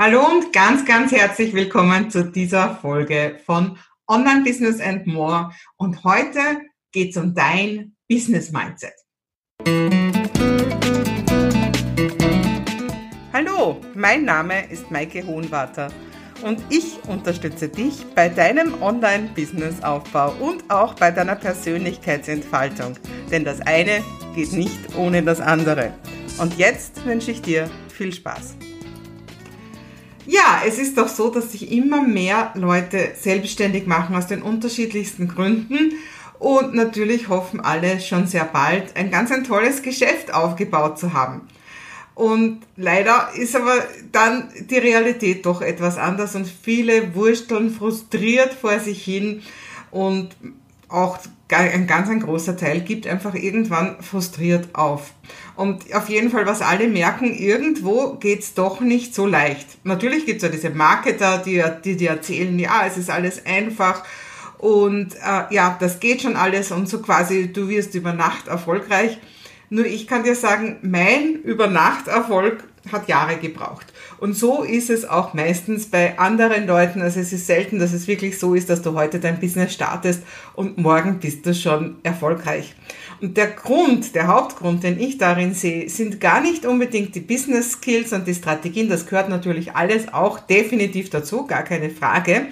Hallo und ganz, ganz herzlich willkommen zu dieser Folge von Online Business and More. Und heute geht es um dein Business Mindset. Hallo, mein Name ist Maike Hohenwarter und ich unterstütze dich bei deinem Online-Business-Aufbau und auch bei deiner Persönlichkeitsentfaltung. Denn das eine geht nicht ohne das andere. Und jetzt wünsche ich dir viel Spaß. Ja, es ist doch so, dass sich immer mehr Leute selbstständig machen aus den unterschiedlichsten Gründen. Und natürlich hoffen alle schon sehr bald ein ganz ein tolles Geschäft aufgebaut zu haben. Und leider ist aber dann die Realität doch etwas anders und viele wursteln frustriert vor sich hin und auch ein ganz ein großer Teil gibt einfach irgendwann frustriert auf. Und auf jeden Fall, was alle merken, irgendwo geht's doch nicht so leicht. Natürlich gibt's ja diese Marketer, die, die dir erzählen, ja, es ist alles einfach und äh, ja, das geht schon alles und so quasi, du wirst über Nacht erfolgreich. Nur ich kann dir sagen, mein Übernachterfolg hat Jahre gebraucht. Und so ist es auch meistens bei anderen Leuten. Also es ist selten, dass es wirklich so ist, dass du heute dein Business startest und morgen bist du schon erfolgreich. Und der Grund, der Hauptgrund, den ich darin sehe, sind gar nicht unbedingt die Business Skills und die Strategien. Das gehört natürlich alles auch definitiv dazu, gar keine Frage.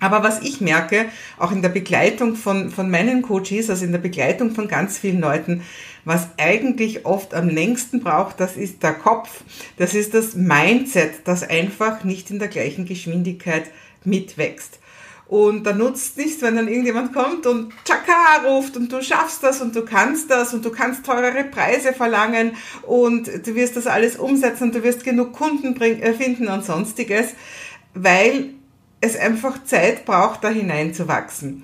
Aber was ich merke, auch in der Begleitung von, von meinen Coaches, also in der Begleitung von ganz vielen Leuten, was eigentlich oft am längsten braucht, das ist der Kopf, das ist das Mindset, das einfach nicht in der gleichen Geschwindigkeit mitwächst. Und da nutzt nichts, wenn dann irgendjemand kommt und Chaka ruft und du schaffst das und du kannst das und du kannst teurere Preise verlangen und du wirst das alles umsetzen und du wirst genug Kunden äh, finden und sonstiges, weil es einfach Zeit braucht, da hineinzuwachsen.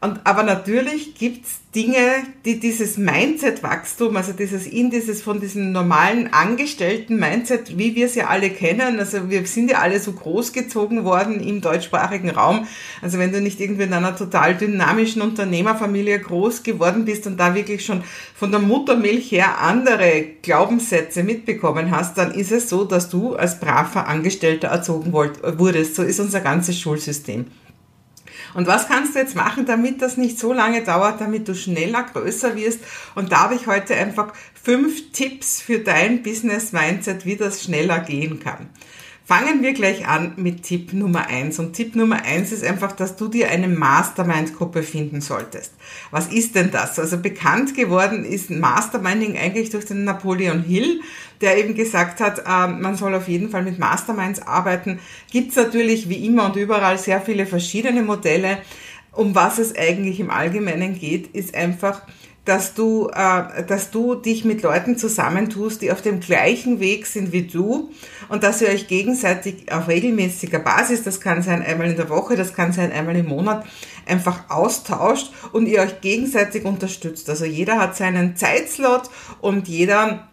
Und, aber natürlich gibt's Dinge, die dieses Mindset-Wachstum, also dieses in dieses von diesem normalen Angestellten-Mindset, wie wir es ja alle kennen, also wir sind ja alle so großgezogen worden im deutschsprachigen Raum. Also wenn du nicht irgendwie in einer total dynamischen Unternehmerfamilie groß geworden bist und da wirklich schon von der Muttermilch her andere Glaubenssätze mitbekommen hast, dann ist es so, dass du als braver Angestellter erzogen wurdest. So ist unser ganzes Schulsystem. Und was kannst du jetzt machen, damit das nicht so lange dauert, damit du schneller größer wirst? Und da habe ich heute einfach fünf Tipps für dein Business Mindset, wie das schneller gehen kann. Fangen wir gleich an mit Tipp Nummer eins. Und Tipp Nummer eins ist einfach, dass du dir eine Mastermind-Gruppe finden solltest. Was ist denn das? Also bekannt geworden ist Masterminding eigentlich durch den Napoleon Hill, der eben gesagt hat, ähm, man soll auf jeden Fall mit Masterminds arbeiten. Gibt es natürlich wie immer und überall sehr viele verschiedene Modelle. Um was es eigentlich im Allgemeinen geht, ist einfach, dass du, äh, dass du dich mit Leuten zusammentust, die auf dem gleichen Weg sind wie du und dass ihr euch gegenseitig auf regelmäßiger Basis, das kann sein einmal in der Woche, das kann sein einmal im Monat, einfach austauscht und ihr euch gegenseitig unterstützt. Also jeder hat seinen Zeitslot und jeder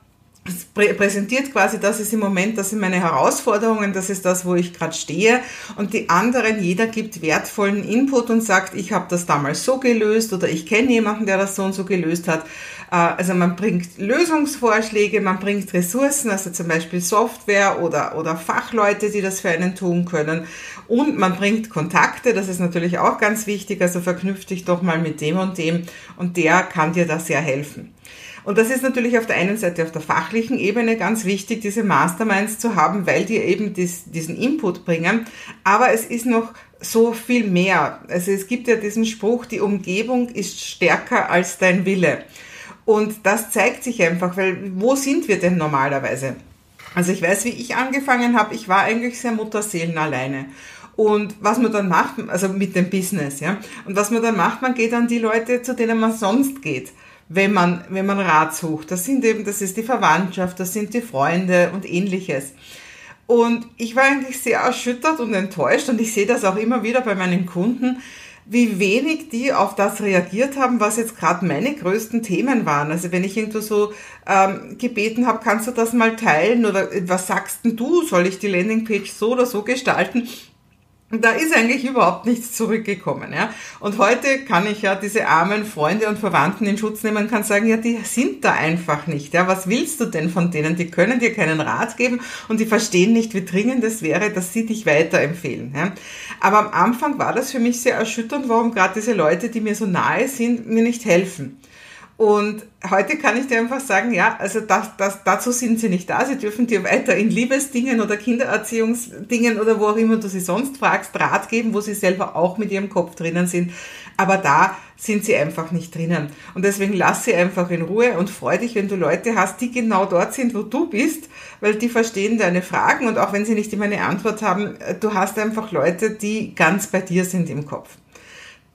präsentiert quasi, das ist im Moment, das sind meine Herausforderungen, das ist das, wo ich gerade stehe. Und die anderen, jeder gibt wertvollen Input und sagt, ich habe das damals so gelöst oder ich kenne jemanden, der das so und so gelöst hat. Äh, also man bringt Lösungsvorschläge, man bringt Ressourcen, also zum Beispiel Software oder, oder Fachleute, die das für einen tun können. Und man bringt Kontakte, das ist natürlich auch ganz wichtig, also verknüpft dich doch mal mit dem und dem und der kann dir da sehr helfen. Und das ist natürlich auf der einen Seite auf der fachlichen Ebene ganz wichtig, diese Masterminds zu haben, weil die eben dies, diesen Input bringen. Aber es ist noch so viel mehr. Also es gibt ja diesen Spruch, die Umgebung ist stärker als dein Wille. Und das zeigt sich einfach, weil wo sind wir denn normalerweise? Also ich weiß, wie ich angefangen habe, ich war eigentlich sehr Mutterseelen alleine. Und was man dann macht, also mit dem Business, ja. Und was man dann macht, man geht an die Leute, zu denen man sonst geht wenn man, wenn man Rat sucht. Das sind eben, das ist die Verwandtschaft, das sind die Freunde und ähnliches. Und ich war eigentlich sehr erschüttert und enttäuscht und ich sehe das auch immer wieder bei meinen Kunden, wie wenig die auf das reagiert haben, was jetzt gerade meine größten Themen waren. Also wenn ich irgendwo so ähm, gebeten habe, kannst du das mal teilen oder was sagst denn du, soll ich die Landingpage so oder so gestalten? Da ist eigentlich überhaupt nichts zurückgekommen. Ja? Und heute kann ich ja diese armen Freunde und Verwandten in Schutz nehmen und kann sagen, ja, die sind da einfach nicht. Ja? Was willst du denn von denen? Die können dir keinen Rat geben und die verstehen nicht, wie dringend es wäre, dass sie dich weiterempfehlen. Ja? Aber am Anfang war das für mich sehr erschütternd, warum gerade diese Leute, die mir so nahe sind, mir nicht helfen. Und heute kann ich dir einfach sagen, ja, also das, das, dazu sind sie nicht da. Sie dürfen dir weiter in Liebesdingen oder Kindererziehungsdingen oder wo auch immer du sie sonst fragst, Rat geben, wo sie selber auch mit ihrem Kopf drinnen sind. Aber da sind sie einfach nicht drinnen. Und deswegen lass sie einfach in Ruhe und freu dich, wenn du Leute hast, die genau dort sind, wo du bist, weil die verstehen deine Fragen und auch wenn sie nicht immer eine Antwort haben, du hast einfach Leute, die ganz bei dir sind im Kopf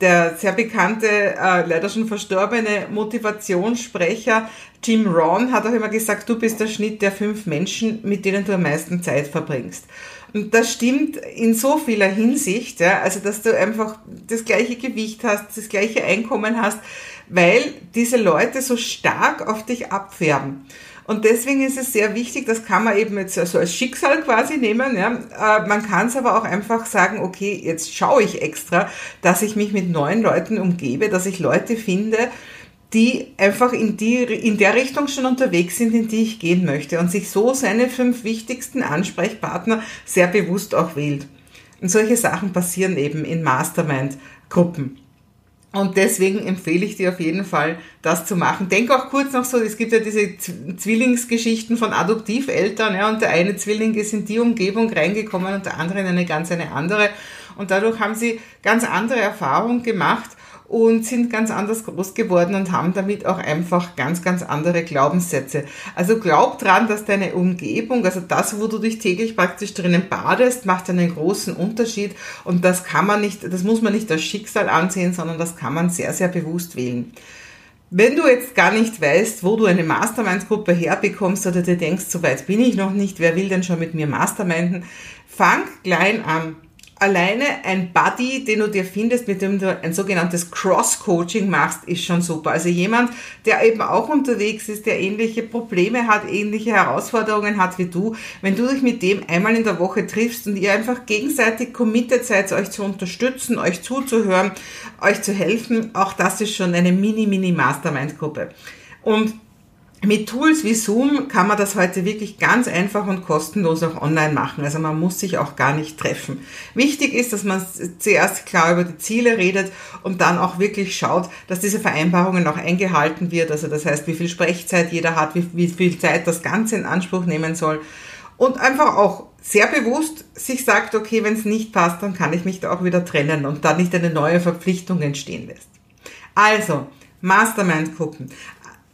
der sehr bekannte, äh, leider schon verstorbene Motivationssprecher Jim Rohn hat auch immer gesagt, du bist der Schnitt der fünf Menschen, mit denen du am meisten Zeit verbringst. Und das stimmt in so vieler Hinsicht, ja, also dass du einfach das gleiche Gewicht hast, das gleiche Einkommen hast, weil diese Leute so stark auf dich abfärben. Und deswegen ist es sehr wichtig, das kann man eben jetzt so als Schicksal quasi nehmen. Ja. Äh, man kann es aber auch einfach sagen, okay, jetzt schaue ich extra, dass ich mich mit neuen Leuten umgebe, dass ich Leute finde, die einfach in, die, in der Richtung schon unterwegs sind, in die ich gehen möchte und sich so seine fünf wichtigsten Ansprechpartner sehr bewusst auch wählt. Und solche Sachen passieren eben in Mastermind-Gruppen. Und deswegen empfehle ich dir auf jeden Fall, das zu machen. Denk auch kurz noch so, es gibt ja diese Zwillingsgeschichten von Adoptiveltern, ja, und der eine Zwilling ist in die Umgebung reingekommen und der andere in eine ganz eine andere. Und dadurch haben sie ganz andere Erfahrungen gemacht und sind ganz anders groß geworden und haben damit auch einfach ganz, ganz andere Glaubenssätze. Also glaub dran, dass deine Umgebung, also das, wo du dich täglich praktisch drinnen badest, macht einen großen Unterschied und das kann man nicht, das muss man nicht als Schicksal ansehen, sondern das kann man sehr, sehr bewusst wählen. Wenn du jetzt gar nicht weißt, wo du eine Masterminds-Gruppe herbekommst oder dir denkst, so weit bin ich noch nicht, wer will denn schon mit mir Masterminden, fang klein an alleine ein Buddy, den du dir findest, mit dem du ein sogenanntes Cross-Coaching machst, ist schon super. Also jemand, der eben auch unterwegs ist, der ähnliche Probleme hat, ähnliche Herausforderungen hat wie du. Wenn du dich mit dem einmal in der Woche triffst und ihr einfach gegenseitig committed seid, euch zu unterstützen, euch zuzuhören, euch zu helfen, auch das ist schon eine Mini-Mini-Mastermind-Gruppe. Und mit Tools wie Zoom kann man das heute wirklich ganz einfach und kostenlos auch online machen. Also man muss sich auch gar nicht treffen. Wichtig ist, dass man zuerst klar über die Ziele redet und dann auch wirklich schaut, dass diese Vereinbarungen auch eingehalten wird. Also das heißt, wie viel Sprechzeit jeder hat, wie, wie viel Zeit das Ganze in Anspruch nehmen soll. Und einfach auch sehr bewusst sich sagt, okay, wenn es nicht passt, dann kann ich mich da auch wieder trennen und da nicht eine neue Verpflichtung entstehen lässt. Also, Mastermind-Gruppen.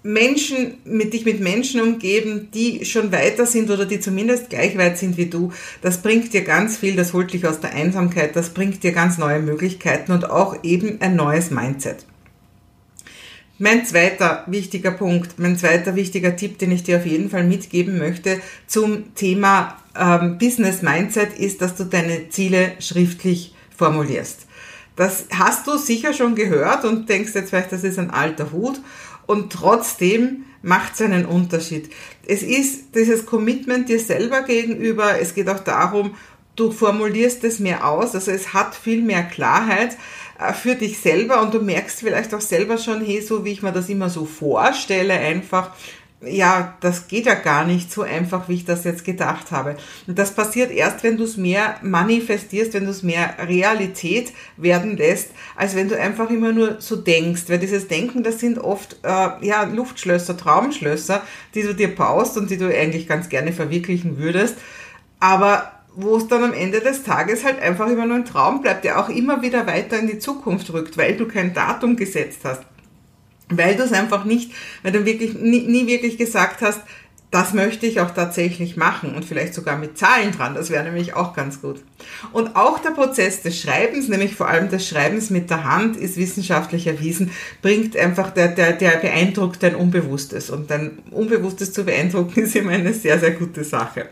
Menschen, mit dich mit Menschen umgeben, die schon weiter sind oder die zumindest gleich weit sind wie du, das bringt dir ganz viel, das holt dich aus der Einsamkeit, das bringt dir ganz neue Möglichkeiten und auch eben ein neues Mindset. Mein zweiter wichtiger Punkt, mein zweiter wichtiger Tipp, den ich dir auf jeden Fall mitgeben möchte zum Thema ähm, Business Mindset ist, dass du deine Ziele schriftlich formulierst. Das hast du sicher schon gehört und denkst jetzt vielleicht, das ist ein alter Hut. Und trotzdem macht es einen Unterschied. Es ist dieses Commitment dir selber gegenüber, es geht auch darum, du formulierst es mehr aus, also es hat viel mehr Klarheit äh, für dich selber. Und du merkst vielleicht auch selber schon, hey, so wie ich mir das immer so vorstelle, einfach, ja, das geht ja gar nicht so einfach, wie ich das jetzt gedacht habe. Und das passiert erst, wenn du es mehr manifestierst, wenn du es mehr Realität werden lässt, als wenn du einfach immer nur so denkst. Weil dieses Denken, das sind oft äh, ja Luftschlösser, Traumschlösser, die du dir baust und die du eigentlich ganz gerne verwirklichen würdest. Aber wo es dann am Ende des Tages halt einfach immer nur ein Traum bleibt, der auch immer wieder weiter in die Zukunft rückt, weil du kein Datum gesetzt hast weil du es einfach nicht, weil du wirklich nie, nie wirklich gesagt hast, das möchte ich auch tatsächlich machen und vielleicht sogar mit Zahlen dran. Das wäre nämlich auch ganz gut. Und auch der Prozess des Schreibens, nämlich vor allem des Schreibens mit der Hand, ist wissenschaftlich erwiesen, bringt einfach, der, der, der beeindruckt dein Unbewusstes. Und dein Unbewusstes zu beeindrucken ist immer eine sehr, sehr gute Sache.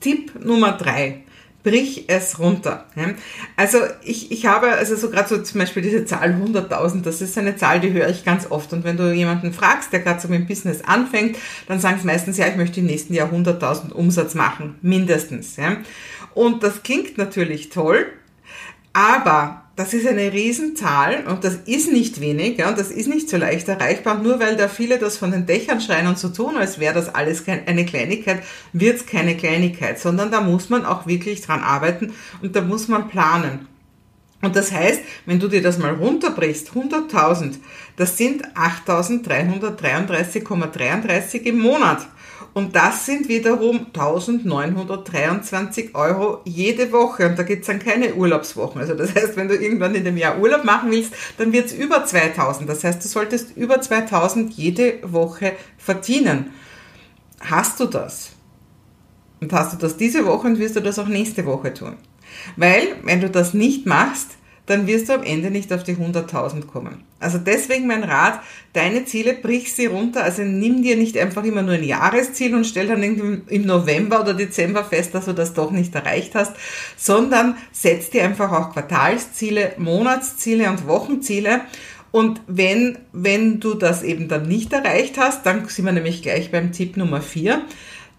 Tipp Nummer drei. Brich es runter. Also ich, ich habe, also so gerade so zum Beispiel diese Zahl 100.000, das ist eine Zahl, die höre ich ganz oft. Und wenn du jemanden fragst, der gerade so mit dem Business anfängt, dann sagen sie meistens, ja, ich möchte im nächsten Jahr 100.000 Umsatz machen, mindestens. Und das klingt natürlich toll, aber das ist eine Riesenzahl und das ist nicht wenig ja, und das ist nicht so leicht erreichbar. nur weil da viele das von den Dächern schreien und so tun, als wäre das alles eine Kleinigkeit, wird es keine Kleinigkeit, sondern da muss man auch wirklich dran arbeiten und da muss man planen. Und das heißt, wenn du dir das mal runterbrichst, 100.000, das sind 8.333,33 im Monat. Und das sind wiederum 1923 Euro jede Woche. Und da gibt's dann keine Urlaubswochen. Also das heißt, wenn du irgendwann in dem Jahr Urlaub machen willst, dann wird's über 2000. Das heißt, du solltest über 2000 jede Woche verdienen. Hast du das? Und hast du das diese Woche und wirst du das auch nächste Woche tun. Weil, wenn du das nicht machst, dann wirst du am Ende nicht auf die 100.000 kommen. Also deswegen mein Rat, deine Ziele brich sie runter, also nimm dir nicht einfach immer nur ein Jahresziel und stell dann im November oder Dezember fest, dass du das doch nicht erreicht hast, sondern setz dir einfach auch Quartalsziele, Monatsziele und Wochenziele und wenn, wenn du das eben dann nicht erreicht hast, dann sind wir nämlich gleich beim Tipp Nummer 4.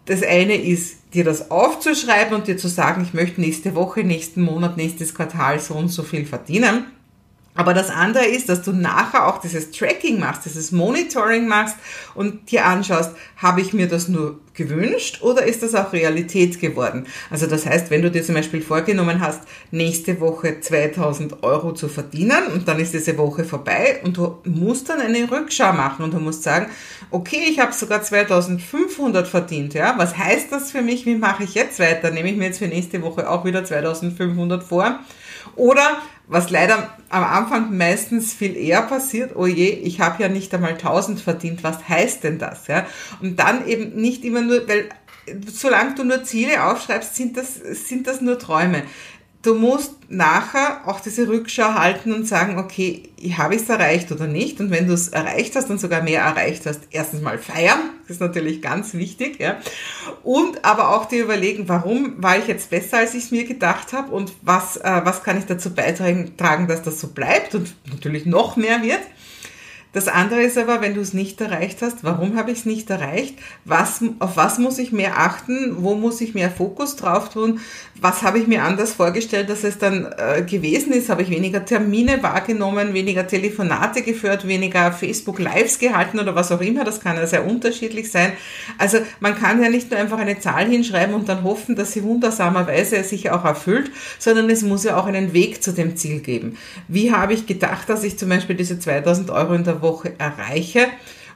Das eine ist, dir das aufzuschreiben und dir zu sagen, ich möchte nächste Woche, nächsten Monat, nächstes Quartal so und so viel verdienen. Aber das andere ist, dass du nachher auch dieses Tracking machst, dieses Monitoring machst und dir anschaust, habe ich mir das nur gewünscht oder ist das auch Realität geworden? Also das heißt, wenn du dir zum Beispiel vorgenommen hast, nächste Woche 2000 Euro zu verdienen und dann ist diese Woche vorbei und du musst dann eine Rückschau machen und du musst sagen, okay, ich habe sogar 2500 verdient, ja, was heißt das für mich? Wie mache ich jetzt weiter? Nehme ich mir jetzt für nächste Woche auch wieder 2500 vor? Oder was leider am Anfang meistens viel eher passiert, oh je, ich habe ja nicht einmal 1000 verdient, was heißt denn das? Ja? Und dann eben nicht immer nur, weil solange du nur Ziele aufschreibst, sind das, sind das nur Träume du musst nachher auch diese Rückschau halten und sagen, okay, habe ich es erreicht oder nicht? Und wenn du es erreicht hast und sogar mehr erreicht hast, erstens mal feiern, das ist natürlich ganz wichtig, ja. Und aber auch dir überlegen, warum war ich jetzt besser, als ich es mir gedacht habe und was, äh, was kann ich dazu beitragen, dass das so bleibt und natürlich noch mehr wird. Das andere ist aber, wenn du es nicht erreicht hast, warum habe ich es nicht erreicht? Was, auf was muss ich mehr achten? Wo muss ich mehr Fokus drauf tun? Was habe ich mir anders vorgestellt, dass es dann äh, gewesen ist? Habe ich weniger Termine wahrgenommen, weniger Telefonate geführt, weniger Facebook Lives gehalten oder was auch immer? Das kann ja sehr unterschiedlich sein. Also man kann ja nicht nur einfach eine Zahl hinschreiben und dann hoffen, dass sie wundersamerweise sich auch erfüllt, sondern es muss ja auch einen Weg zu dem Ziel geben. Wie habe ich gedacht, dass ich zum Beispiel diese 2000 Euro in der Woche erreiche.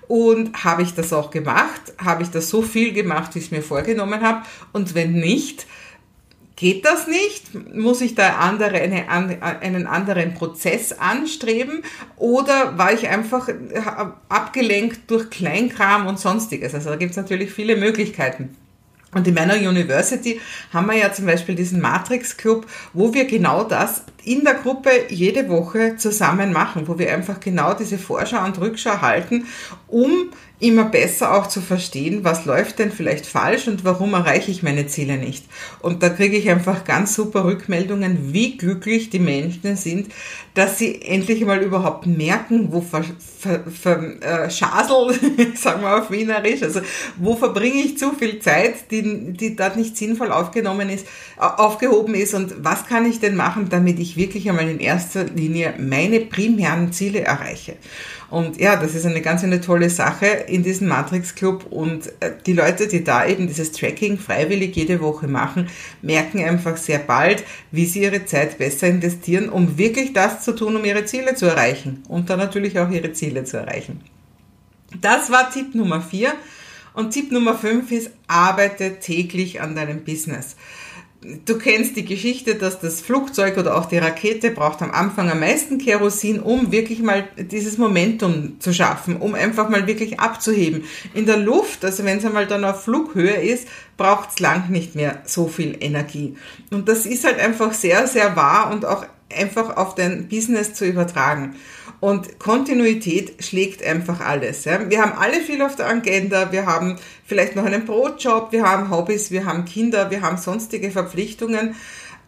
Und habe ich das auch gemacht? Habe ich das so viel gemacht, wie ich es mir vorgenommen habe? Und wenn nicht, geht das nicht? Muss ich da andere, eine, einen anderen Prozess anstreben? Oder war ich einfach abgelenkt durch Kleinkram und sonstiges? Also da gibt es natürlich viele Möglichkeiten. Und in meiner University haben wir ja zum Beispiel diesen Matrix Club, wo wir genau das in der Gruppe jede Woche zusammen machen, wo wir einfach genau diese Vorschau und Rückschau halten, um immer besser auch zu verstehen, was läuft denn vielleicht falsch und warum erreiche ich meine Ziele nicht. Und da kriege ich einfach ganz super Rückmeldungen, wie glücklich die Menschen sind, dass sie endlich mal überhaupt merken, wo ver, ver, ver, äh, Schasel, sagen wir auf Wienerisch, also wo verbringe ich zu viel Zeit, die, die dort nicht sinnvoll aufgenommen ist, aufgehoben ist und was kann ich denn machen, damit ich wirklich einmal in erster Linie meine primären Ziele erreiche. Und ja, das ist eine ganz eine tolle Sache in diesem Matrix Club und äh, die Leute, die da eben dieses Tracking freiwillig jede Woche machen, merken einfach sehr bald, wie sie ihre Zeit besser investieren, um wirklich das zu tun, um ihre Ziele zu erreichen und dann natürlich auch ihre Ziele zu erreichen. Das war Tipp Nummer vier. Und Tipp Nummer fünf ist, arbeite täglich an deinem Business. Du kennst die Geschichte, dass das Flugzeug oder auch die Rakete braucht am Anfang am meisten Kerosin, um wirklich mal dieses Momentum zu schaffen, um einfach mal wirklich abzuheben. In der Luft, also wenn es einmal dann auf Flughöhe ist, braucht es lang nicht mehr so viel Energie. Und das ist halt einfach sehr, sehr wahr und auch einfach auf dein Business zu übertragen. Und Kontinuität schlägt einfach alles. Ja. Wir haben alle viel auf der Agenda, wir haben vielleicht noch einen Brotjob, wir haben Hobbys, wir haben Kinder, wir haben sonstige Verpflichtungen.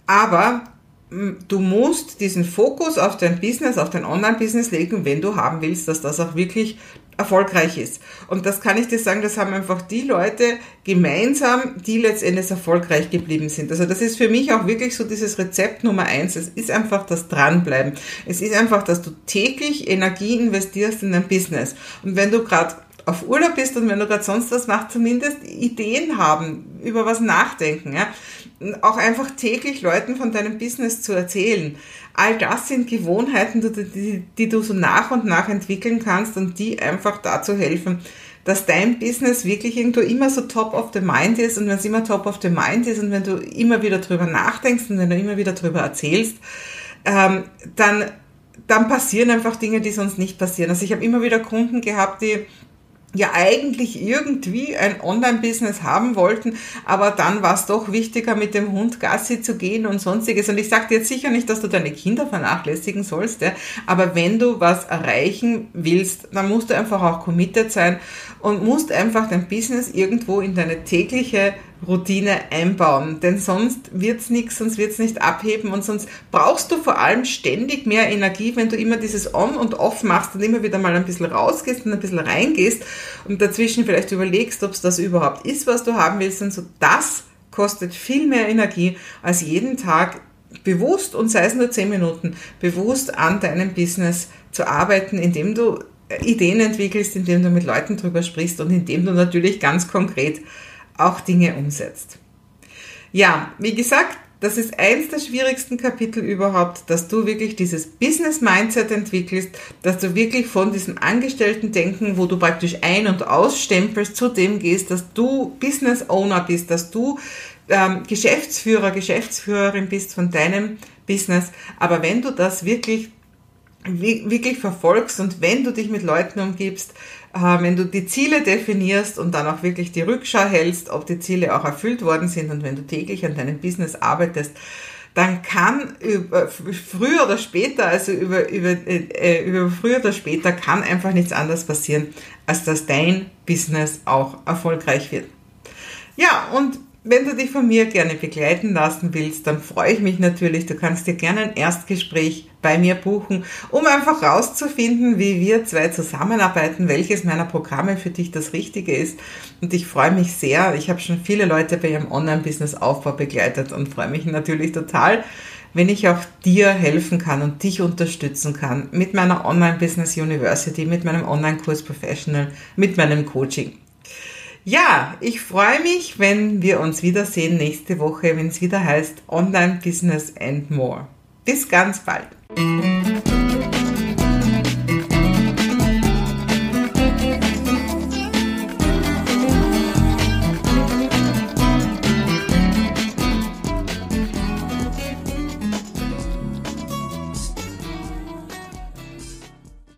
Aber du musst diesen Fokus auf dein Business, auf dein Online-Business legen, wenn du haben willst, dass das auch wirklich erfolgreich ist. Und das kann ich dir sagen, das haben einfach die Leute gemeinsam, die letztendlich erfolgreich geblieben sind. Also das ist für mich auch wirklich so dieses Rezept Nummer eins. Es ist einfach das Dranbleiben. Es ist einfach, dass du täglich Energie investierst in dein Business. Und wenn du gerade auf Urlaub bist und wenn du gerade sonst was machst, zumindest Ideen haben, über was nachdenken. Ja? Auch einfach täglich Leuten von deinem Business zu erzählen. All das sind Gewohnheiten, die, die du so nach und nach entwickeln kannst und die einfach dazu helfen, dass dein Business wirklich irgendwo immer so top of the mind ist und wenn es immer top of the mind ist und wenn du immer wieder drüber nachdenkst und wenn du immer wieder drüber erzählst, ähm, dann, dann passieren einfach Dinge, die sonst nicht passieren. Also ich habe immer wieder Kunden gehabt, die ja eigentlich irgendwie ein Online-Business haben wollten, aber dann war es doch wichtiger, mit dem Hund Gassi zu gehen und sonstiges. Und ich sage dir jetzt sicher nicht, dass du deine Kinder vernachlässigen sollst, ja, aber wenn du was erreichen willst, dann musst du einfach auch committed sein und musst einfach dein Business irgendwo in deine tägliche Routine einbauen, denn sonst wird's nichts, sonst wird's nicht abheben und sonst brauchst du vor allem ständig mehr Energie, wenn du immer dieses On und Off machst und immer wieder mal ein bisschen rausgehst und ein bisschen reingehst und dazwischen vielleicht überlegst, ob es das überhaupt ist, was du haben willst und so. Das kostet viel mehr Energie als jeden Tag bewusst und sei es nur zehn Minuten bewusst an deinem Business zu arbeiten, indem du Ideen entwickelst, indem du mit Leuten drüber sprichst und indem du natürlich ganz konkret auch Dinge umsetzt. Ja, wie gesagt, das ist eins der schwierigsten Kapitel überhaupt, dass du wirklich dieses Business Mindset entwickelst, dass du wirklich von diesem Angestellten-Denken, wo du praktisch ein- und ausstempelst, zu dem gehst, dass du Business Owner bist, dass du ähm, Geschäftsführer, Geschäftsführerin bist von deinem Business. Aber wenn du das wirklich wirklich verfolgst und wenn du dich mit Leuten umgibst, wenn du die Ziele definierst und dann auch wirklich die Rückschau hältst, ob die Ziele auch erfüllt worden sind und wenn du täglich an deinem Business arbeitest, dann kann über, früher oder später, also über, über, äh, über früher oder später kann einfach nichts anderes passieren, als dass dein Business auch erfolgreich wird. Ja, und wenn du dich von mir gerne begleiten lassen willst, dann freue ich mich natürlich. Du kannst dir gerne ein Erstgespräch bei mir buchen, um einfach rauszufinden, wie wir zwei zusammenarbeiten, welches meiner Programme für dich das Richtige ist. Und ich freue mich sehr. Ich habe schon viele Leute bei ihrem Online-Business-Aufbau begleitet und freue mich natürlich total, wenn ich auch dir helfen kann und dich unterstützen kann mit meiner Online-Business University, mit meinem Online-Kurs Professional, mit meinem Coaching. Ja, ich freue mich, wenn wir uns wiedersehen nächste Woche, wenn es wieder heißt Online Business and More. Bis ganz bald.